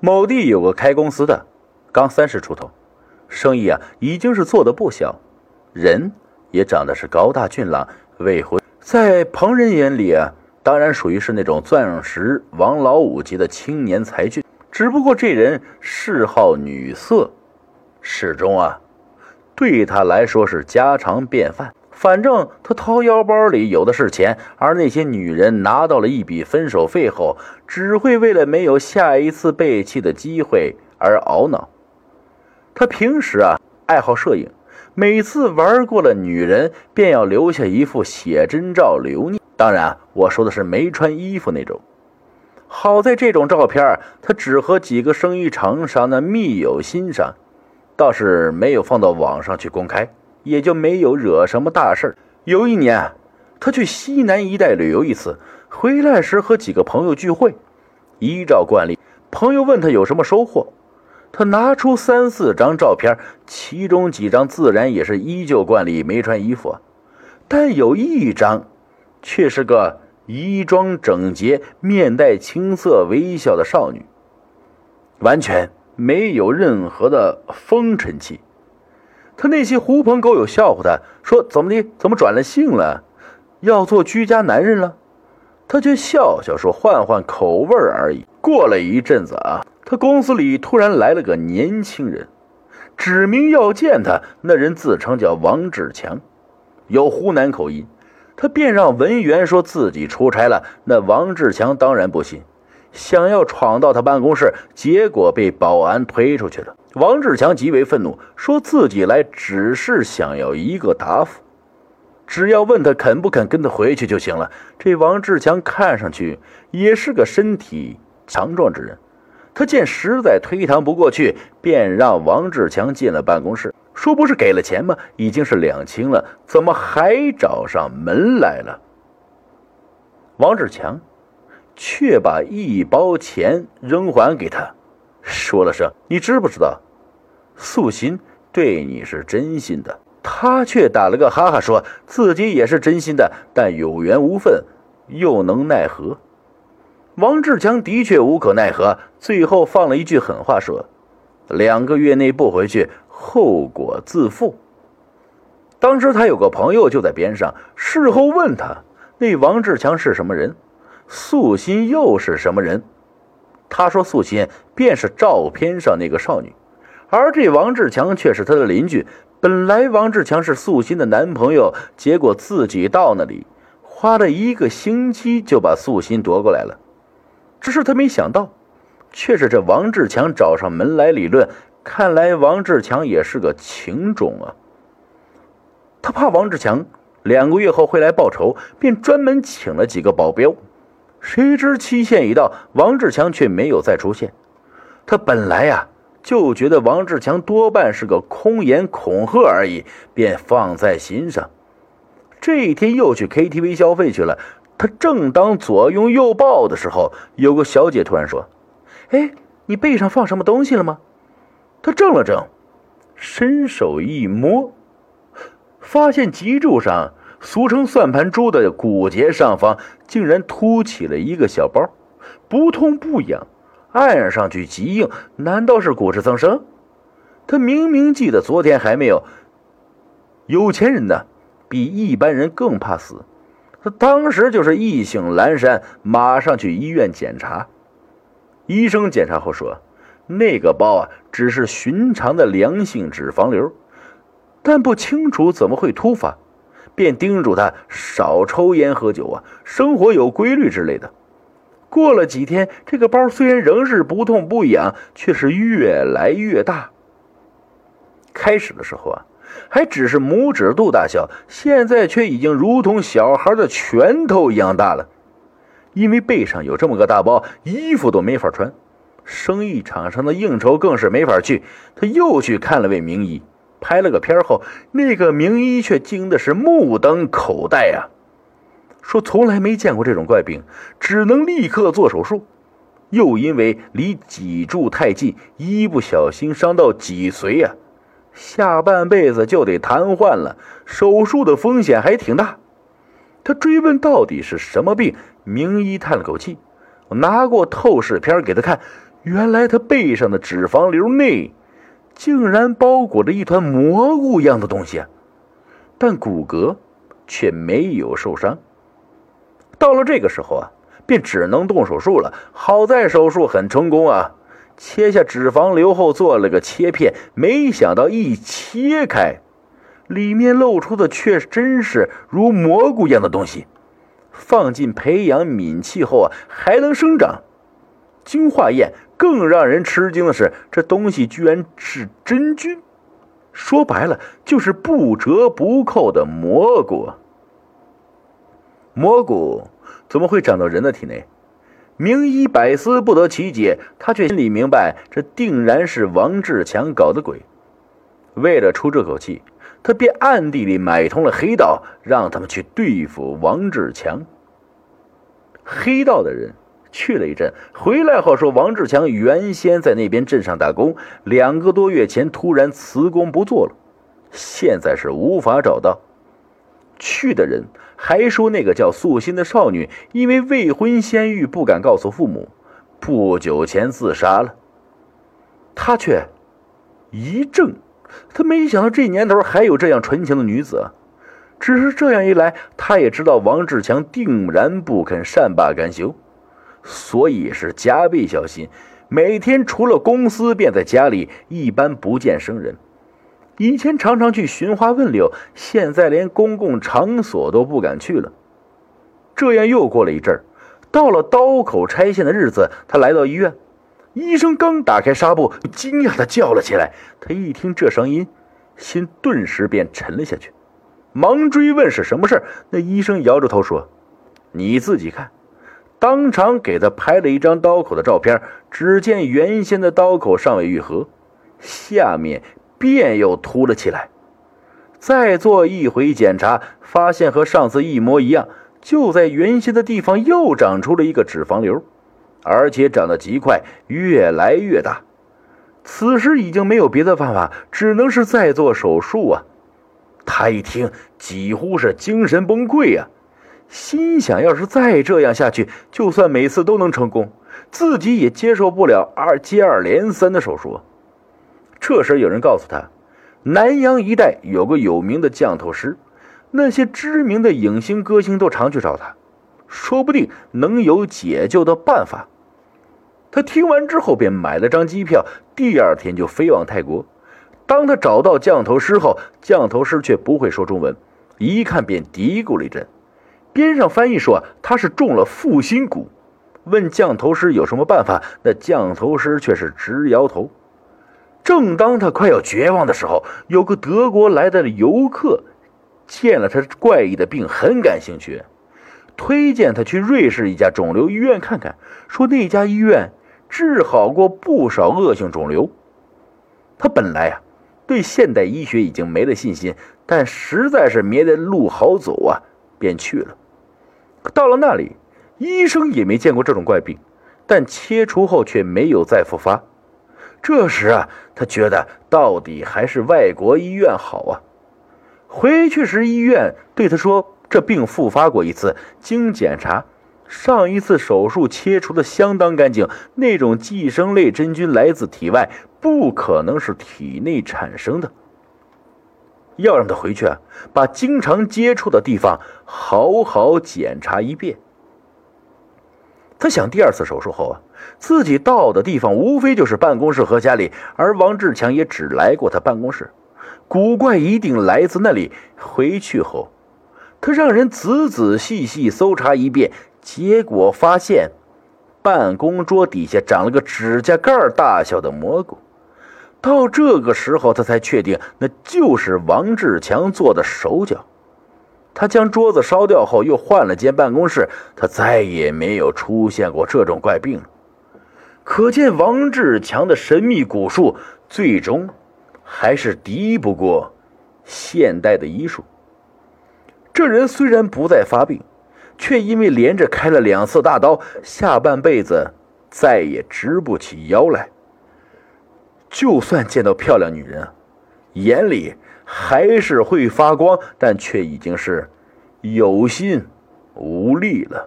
某地有个开公司的，刚三十出头，生意啊已经是做的不小，人也长得是高大俊朗，未婚，在旁人眼里啊，当然属于是那种钻石王老五级的青年才俊。只不过这人嗜好女色，始终啊，对他来说是家常便饭。反正他掏腰包里有的是钱，而那些女人拿到了一笔分手费后，只会为了没有下一次背弃的机会而懊恼。他平时啊爱好摄影，每次玩过了女人，便要留下一副写真照留念。当然，我说的是没穿衣服那种。好在这种照片，他只和几个生意场上的密友欣赏，倒是没有放到网上去公开。也就没有惹什么大事有一年，他去西南一带旅游一次，回来时和几个朋友聚会。依照惯例，朋友问他有什么收获，他拿出三四张照片，其中几张自然也是依旧惯例没穿衣服，但有一张却是个衣装整洁、面带青涩微笑的少女，完全没有任何的风尘气。他那些狐朋狗友笑话他，说：“怎么的？怎么转了性了？要做居家男人了？”他却笑笑说：“换换口味而已。”过了一阵子啊，他公司里突然来了个年轻人，指名要见他。那人自称叫王志强，有湖南口音。他便让文员说自己出差了。那王志强当然不信，想要闯到他办公室，结果被保安推出去了。王志强极为愤怒，说自己来只是想要一个答复，只要问他肯不肯跟他回去就行了。这王志强看上去也是个身体强壮之人，他见实在推搪不过去，便让王志强进了办公室，说：“不是给了钱吗？已经是两清了，怎么还找上门来了？”王志强却把一包钱扔还给他，说了声：“你知不知道？”素心对你是真心的，他却打了个哈哈，说自己也是真心的，但有缘无分，又能奈何？王志强的确无可奈何，最后放了一句狠话，说：“两个月内不回去，后果自负。”当时他有个朋友就在边上，事后问他：“那王志强是什么人？素心又是什么人？”他说：“素心便是照片上那个少女。”而这王志强却是他的邻居。本来王志强是素心的男朋友，结果自己到那里花了一个星期就把素心夺过来了。只是他没想到，却是这王志强找上门来理论。看来王志强也是个情种啊。他怕王志强两个月后会来报仇，便专门请了几个保镖。谁知期限一到，王志强却没有再出现。他本来呀。就觉得王志强多半是个空言恐吓而已，便放在心上。这一天又去 KTV 消费去了。他正当左拥右抱的时候，有个小姐突然说：“哎，你背上放什么东西了吗？”他怔了怔，伸手一摸，发现脊柱上，俗称算盘珠的骨节上方，竟然凸起了一个小包，不痛不痒。按上去极硬，难道是骨质增生？他明明记得昨天还没有。有钱人呢，比一般人更怕死。他当时就是意兴阑珊，马上去医院检查。医生检查后说，那个包啊，只是寻常的良性脂肪瘤，但不清楚怎么会突发，便叮嘱他少抽烟喝酒啊，生活有规律之类的。过了几天，这个包虽然仍是不痛不痒，却是越来越大。开始的时候啊，还只是拇指肚大小，现在却已经如同小孩的拳头一样大了。因为背上有这么个大包，衣服都没法穿，生意场上的应酬更是没法去。他又去看了位名医，拍了个片后，那个名医却惊的是目瞪口呆啊。说从来没见过这种怪病，只能立刻做手术。又因为离脊柱太近，一不小心伤到脊髓呀，下半辈子就得瘫痪了。手术的风险还挺大。他追问到底是什么病，名医叹了口气，拿过透视片给他看，原来他背上的脂肪瘤内，竟然包裹着一团蘑菇一样的东西，但骨骼却没有受伤。到了这个时候啊，便只能动手术了。好在手术很成功啊，切下脂肪瘤后做了个切片，没想到一切开，里面露出的却真是如蘑菇一样的东西。放进培养皿器后啊，还能生长。经化验，更让人吃惊的是，这东西居然是真菌。说白了，就是不折不扣的蘑菇。蘑菇怎么会长到人的体内？名医百思不得其解，他却心里明白，这定然是王志强搞的鬼。为了出这口气，他便暗地里买通了黑道，让他们去对付王志强。黑道的人。去了一阵，回来后说，王志强原先在那边镇上打工，两个多月前突然辞工不做了，现在是无法找到。去的人还说，那个叫素心的少女因为未婚先孕不敢告诉父母，不久前自杀了。他却一怔，他没想到这年头还有这样纯情的女子。只是这样一来，他也知道王志强定然不肯善罢甘休。所以是加倍小心，每天除了公司便在家里，一般不见生人。以前常常去寻花问柳，现在连公共场所都不敢去了。这样又过了一阵儿，到了刀口拆线的日子，他来到医院，医生刚打开纱布，惊讶的叫了起来。他一听这声音，心顿时便沉了下去，忙追问是什么事那医生摇着头说：“你自己看。”当场给他拍了一张刀口的照片，只见原先的刀口尚未愈合，下面便又凸了起来。再做一回检查，发现和上次一模一样，就在原先的地方又长出了一个脂肪瘤，而且长得极快，越来越大。此时已经没有别的办法，只能是再做手术啊！他一听，几乎是精神崩溃呀。心想，要是再这样下去，就算每次都能成功，自己也接受不了二接二连三的手术。这时，有人告诉他，南阳一带有个有名的降头师，那些知名的影星、歌星都常去找他，说不定能有解救的办法。他听完之后，便买了张机票，第二天就飞往泰国。当他找到降头师后，降头师却不会说中文，一看便嘀咕了一阵。边上翻译说他是中了负心蛊，问降头师有什么办法，那降头师却是直摇头。正当他快要绝望的时候，有个德国来的游客见了他怪异的病，很感兴趣，推荐他去瑞士一家肿瘤医院看看，说那家医院治好过不少恶性肿瘤。他本来啊对现代医学已经没了信心，但实在是没得路好走啊，便去了。到了那里，医生也没见过这种怪病，但切除后却没有再复发。这时啊，他觉得到底还是外国医院好啊。回去时，医院对他说：“这病复发过一次，经检查，上一次手术切除的相当干净，那种寄生类真菌来自体外，不可能是体内产生的。”要让他回去啊，把经常接触的地方好好检查一遍。他想，第二次手术后啊，自己到的地方无非就是办公室和家里，而王志强也只来过他办公室，古怪一定来自那里。回去后，他让人仔仔细细搜查一遍，结果发现办公桌底下长了个指甲盖大小的蘑菇。到这个时候，他才确定那就是王志强做的手脚。他将桌子烧掉后，又换了间办公室，他再也没有出现过这种怪病。可见王志强的神秘蛊术，最终还是敌不过现代的医术。这人虽然不再发病，却因为连着开了两次大刀，下半辈子再也直不起腰来。就算见到漂亮女人，眼里还是会发光，但却已经是有心无力了。